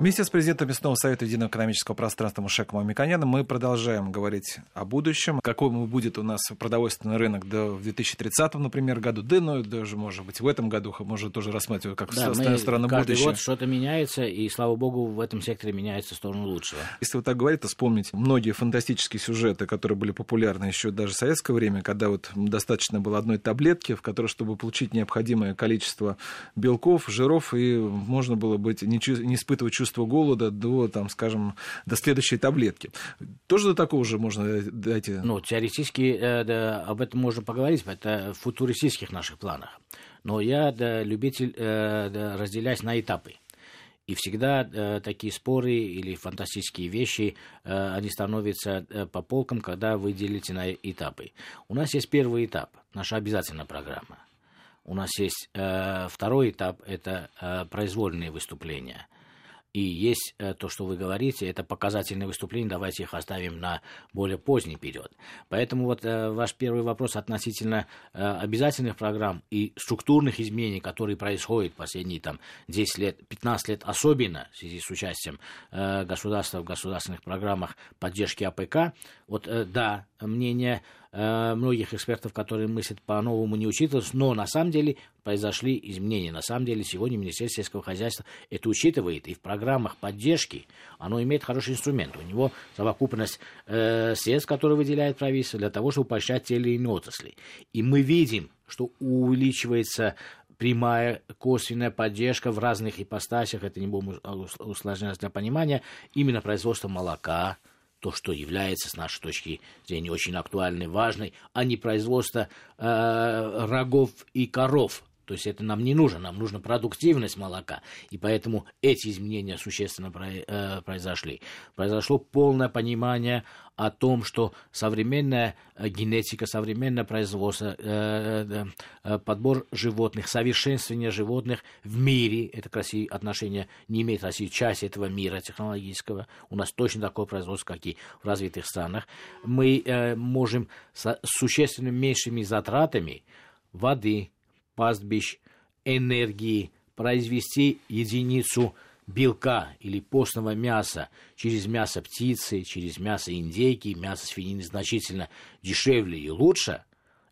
Вместе с президентом Мясного совета Единого экономического пространства Мушеком Амиконяном мы продолжаем говорить о будущем, какой будет у нас продовольственный рынок до, в 2030, например, году, да, ну, даже, может быть, в этом году, может, тоже рассматривать как да, со стороны каждый будущего. год что-то меняется, и, слава богу, в этом секторе меняется в сторону лучшего. Если вот так говорить, то вспомнить многие фантастические сюжеты, которые были популярны еще даже в советское время, когда вот достаточно было одной таблетки, в которой, чтобы получить необходимое количество белков, жиров, и можно было быть, не, не испытывать чувство чувство голода до, там, скажем, до следующей таблетки. Тоже до такого же можно дойти? Ну, теоретически э, да, об этом можно поговорить, это в футуристических наших планах. Но я да, любитель э, да, разделять на этапы. И всегда э, такие споры или фантастические вещи, э, они становятся э, по полкам, когда вы делите на этапы. У нас есть первый этап, наша обязательная программа. У нас есть э, второй этап, это э, произвольные выступления – и есть э, то, что вы говорите, это показательные выступления, давайте их оставим на более поздний период. Поэтому вот э, ваш первый вопрос относительно э, обязательных программ и структурных изменений, которые происходят последние там, 10 лет, 15 лет, особенно в связи с участием государства в государственных программах поддержки АПК, вот да, мнение многих экспертов, которые мыслят по-новому, не учитывалось, но на самом деле произошли изменения. На самом деле сегодня Министерство сельского хозяйства это учитывает, и в программах поддержки оно имеет хороший инструмент. У него совокупность э, средств, которые выделяет правительство для того, чтобы поощрять те или иные отрасли. И мы видим, что увеличивается прямая, косвенная поддержка в разных ипостасях, это не будем усложнять для понимания, именно производство молока, то, что является, с нашей точки зрения, очень актуальной, важной, а не производство э, рогов и коров. То есть это нам не нужно, нам нужна продуктивность молока. И поэтому эти изменения существенно э, произошли. Произошло полное понимание о том, что современная э, генетика, современное производство, э, подбор животных, совершенствование животных в мире, это к России отношение не имеет России, часть этого мира технологического, у нас точно такое производство, как и в развитых странах, мы можем с существенно меньшими затратами воды, пастбищ, энергии произвести единицу белка или постного мяса через мясо птицы, через мясо индейки, мясо свинины значительно дешевле и лучше,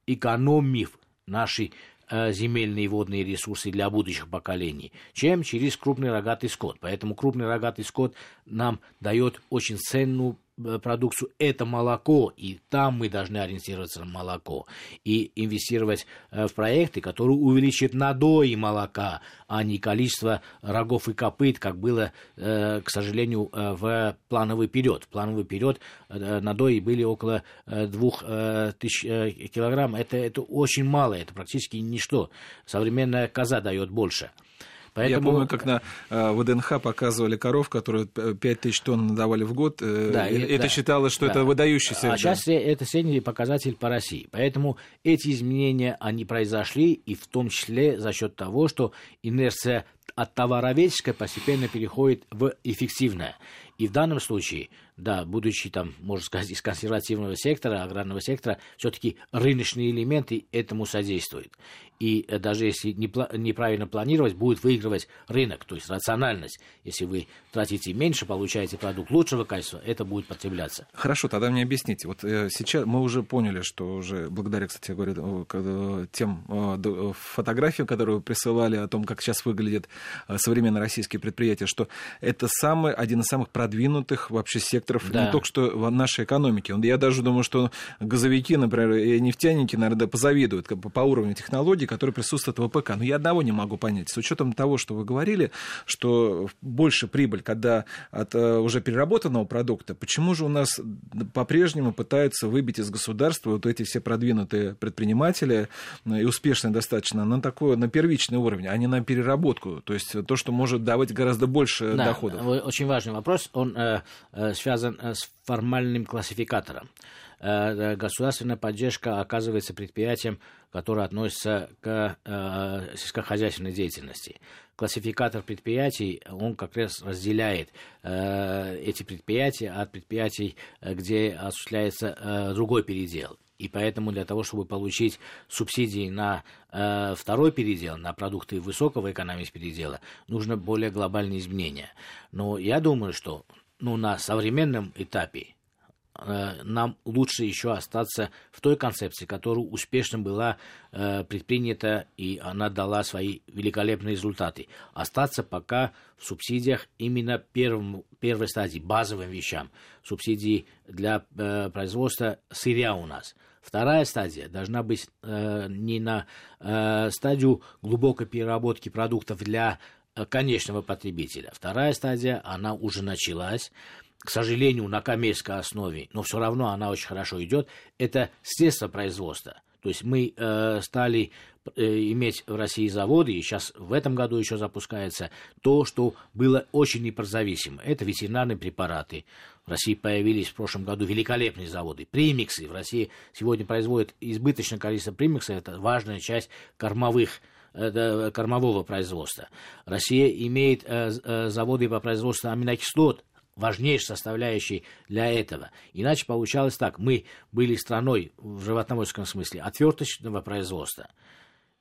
экономив наши э, земельные и водные ресурсы для будущих поколений, чем через крупный рогатый скот. Поэтому крупный рогатый скот нам дает очень ценную продукцию, это молоко, и там мы должны ориентироваться на молоко и инвестировать э, в проекты, которые увеличат надои молока, а не количество рогов и копыт, как было, э, к сожалению, в плановый период. В плановый период надои были около двух тысяч килограмм. Это, это очень мало, это практически ничто. Современная коза дает больше. Поэтому... Я помню, как на э, ВДНХ показывали коров, которые 5 тысяч тонн давали в год. Э, да, это да, считалось, что да. это выдающийся. А сейчас это средний показатель по России. Поэтому эти изменения, они произошли, и в том числе за счет того, что инерция от товароведческое постепенно переходит в эффективное. И в данном случае, да, будучи там, можно сказать, из консервативного сектора, аграрного сектора, все-таки рыночные элементы этому содействуют. И э, даже если неправильно планировать, будет выигрывать рынок, то есть рациональность. Если вы тратите меньше, получаете продукт лучшего качества, это будет потребляться. Хорошо, тогда мне объясните. Вот э, сейчас мы уже поняли, что уже благодаря, кстати говоря, тем э, фотографиям, которые вы присылали о том, как сейчас выглядят современные российские предприятия, что это самый, один из самых продвинутых вообще секторов да. не только что в нашей экономике. Я даже думаю, что газовики, например, и нефтяники, наверное, позавидуют по уровню технологий, которые присутствуют в ВПК. Но я одного не могу понять. С учетом того, что вы говорили, что больше прибыль, когда от э, уже переработанного продукта, почему же у нас по-прежнему пытаются выбить из государства вот эти все продвинутые предприниматели э, и успешные достаточно на такой, на первичный уровень, а не на переработку, то есть то, что может давать гораздо больше да, доходов? Очень важный вопрос он э, э, связан э, с формальным классификатором. Э, э, государственная поддержка оказывается предприятием, которое относится к сельскохозяйственной деятельности. Классификатор предприятий, он как раз разделяет эти предприятия от предприятий, где осуществляется другой передел. И поэтому для того, чтобы получить субсидии на э, второй передел, на продукты высокого экономического передела, нужно более глобальные изменения. Но я думаю, что ну, на современном этапе Э, нам лучше еще остаться в той концепции, которая успешно была э, предпринята, и она дала свои великолепные результаты. Остаться пока в субсидиях именно первым, первой стадии, базовым вещам. Субсидии для э, производства сырья у нас. Вторая стадия должна быть э, не на э, стадию глубокой переработки продуктов для конечного потребителя. Вторая стадия, она уже началась к сожалению, на коммерческой основе, но все равно она очень хорошо идет, это средства производства. То есть мы э, стали э, иметь в России заводы, и сейчас в этом году еще запускается то, что было очень непрозависимо. Это ветеринарные препараты. В России появились в прошлом году великолепные заводы. Премиксы. В России сегодня производят избыточное количество премиксов. Это важная часть кормовых э, кормового производства. Россия имеет э, э, заводы по производству аминокислот, важнейшей составляющей для этого. Иначе получалось так. Мы были страной в животноводческом смысле отверточного производства.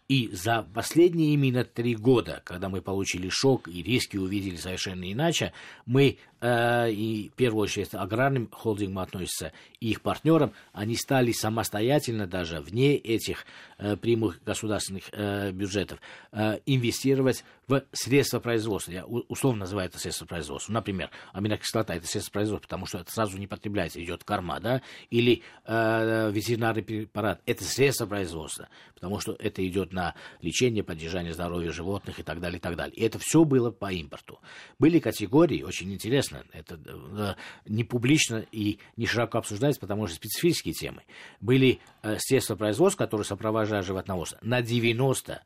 И за последние именно три года, когда мы получили шок и риски увидели совершенно иначе, мы, э, и в первую очередь аграрным холдингам относятся, и их партнерам, они стали самостоятельно даже вне этих э, прямых государственных э, бюджетов э, инвестировать в средства производства. Я условно называю это средства производства. Например, аминокислота – это средство производства, потому что это сразу не потребляется, идет корма, да? Или э, ветеринарный препарат – это средство производства, потому что это идет на лечение, поддержание здоровья животных и так далее, и так далее. И это все было по импорту. Были категории, очень интересно, это э, не публично и не широко обсуждается, потому что специфические темы. Были э, средства производства, которые сопровождают животноводство на 90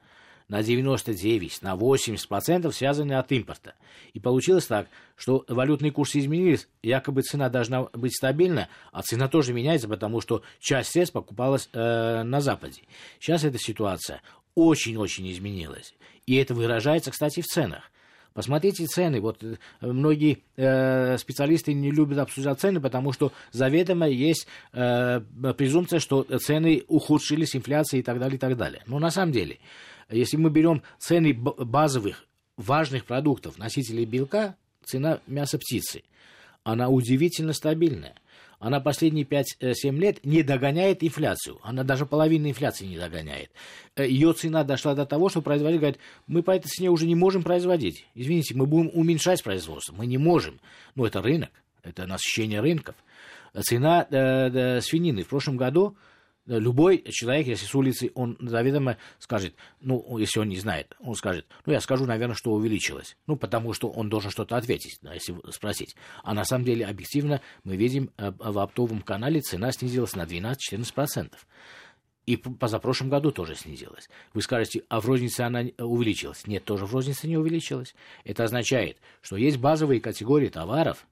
на 99, на 80% связаны от импорта. И получилось так, что валютные курсы изменились, якобы цена должна быть стабильна, а цена тоже меняется, потому что часть средств покупалась э, на Западе. Сейчас эта ситуация очень-очень изменилась. И это выражается, кстати, в ценах. Посмотрите цены. Вот э, многие э, специалисты не любят обсуждать цены, потому что заведомо есть э, презумпция, что цены ухудшились, инфляция и так далее, и так далее. Но на самом деле если мы берем цены базовых, важных продуктов, носителей белка, цена мяса птицы, она удивительно стабильная. Она последние 5-7 э, лет не догоняет инфляцию. Она даже половину инфляции не догоняет. Э, Ее цена дошла до того, что производитель говорит, мы по этой цене уже не можем производить. Извините, мы будем уменьшать производство. Мы не можем. Ну, это рынок, это насыщение рынков. Цена э, э, свинины в прошлом году Любой человек, если с улицы, он заведомо скажет, ну, если он не знает, он скажет, ну, я скажу, наверное, что увеличилось. Ну, потому что он должен что-то ответить, если спросить. А на самом деле, объективно, мы видим, э, в оптовом канале цена снизилась на 12-14%. И позапрошлом году тоже снизилась. Вы скажете, а в рознице она увеличилась. Нет, тоже в рознице не увеличилась. Это означает, что есть базовые категории товаров,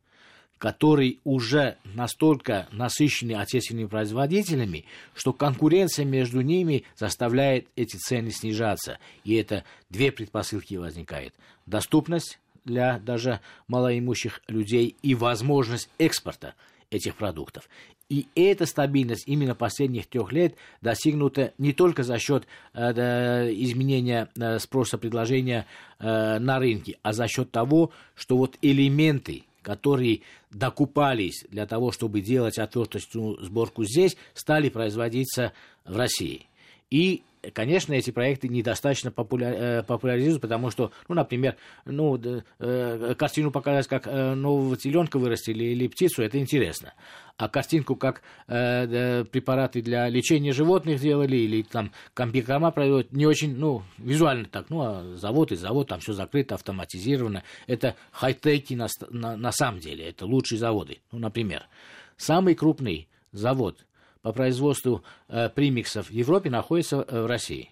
который уже настолько насыщены отечественными производителями, что конкуренция между ними заставляет эти цены снижаться. И это две предпосылки возникает. Доступность для даже малоимущих людей и возможность экспорта этих продуктов. И эта стабильность именно последних трех лет достигнута не только за счет э, изменения э, спроса предложения э, на рынке, а за счет того, что вот элементы которые докупались для того, чтобы делать отверточную сборку здесь, стали производиться в России. И конечно, эти проекты недостаточно популяр, э, популяризуют, потому что, ну, например, ну, э, картину показать, как э, нового теленка вырастили или птицу, это интересно. А картинку, как э, препараты для лечения животных делали, или там комбикорма производят, не очень, ну, визуально так, ну, а завод и завод, там все закрыто, автоматизировано. Это хай-теки на, на, на самом деле, это лучшие заводы. Ну, например, самый крупный завод по производству э, примиксов в Европе находится э, в России.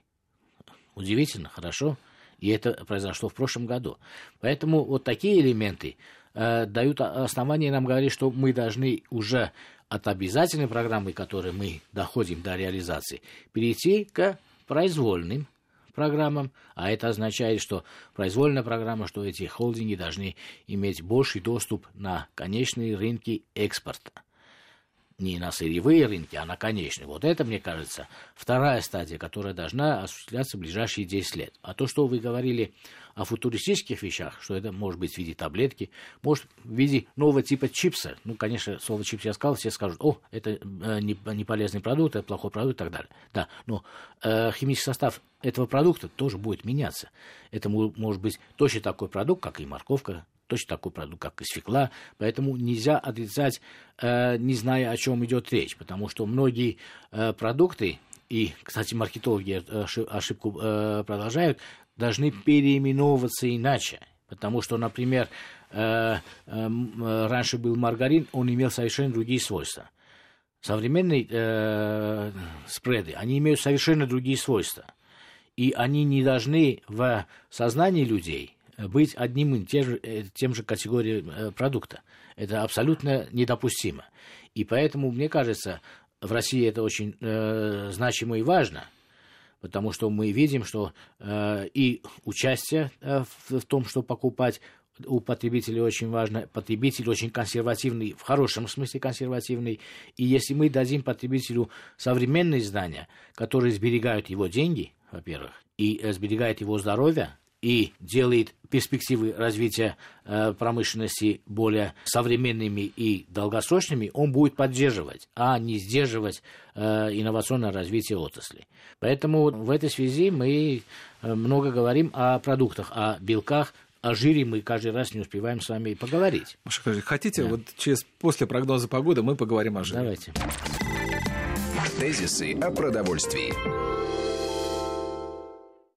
Удивительно, хорошо. И это произошло в прошлом году. Поэтому вот такие элементы э, дают основание нам говорить, что мы должны уже от обязательной программы, которой мы доходим до реализации, перейти к произвольным программам, а это означает, что произвольная программа, что эти холдинги должны иметь больший доступ на конечные рынки экспорта. Не на сырьевые рынки, а на конечные. Вот это, мне кажется, вторая стадия, которая должна осуществляться в ближайшие 10 лет. А то, что вы говорили о футуристических вещах, что это может быть в виде таблетки, может в виде нового типа чипса. Ну, конечно, слово чипс я сказал, все скажут, о, это э, не, не полезный продукт, это плохой продукт и так далее. Да, но э, химический состав этого продукта тоже будет меняться. Это может быть точно такой продукт, как и морковка, точно такой продукт, как и свекла. Поэтому нельзя отрицать, э, не зная, о чем идет речь, потому что многие э, продукты, и, кстати, маркетологи ошибку э, продолжают, должны переименовываться иначе. Потому что, например, раньше был маргарин, он имел совершенно другие свойства. Современные спреды, они имеют совершенно другие свойства. И они не должны в сознании людей быть одним и тем же, э, тем же категорией э, продукта. Это абсолютно недопустимо. И поэтому, мне кажется, в России это очень э, значимо и важно – потому что мы видим, что э, и участие э, в, в том, что покупать у потребителей очень важно. Потребитель очень консервативный, в хорошем смысле консервативный. И если мы дадим потребителю современные здания, которые сберегают его деньги, во-первых, и э, сберегают его здоровье, и делает перспективы развития э, промышленности более современными и долгосрочными, он будет поддерживать, а не сдерживать э, инновационное развитие отрасли. Поэтому в этой связи мы э, много говорим о продуктах, о белках, о жире мы каждый раз не успеваем с вами поговорить. Маша, хотите, да. вот через после прогноза погоды мы поговорим о жире. Давайте. Тезисы о продовольствии.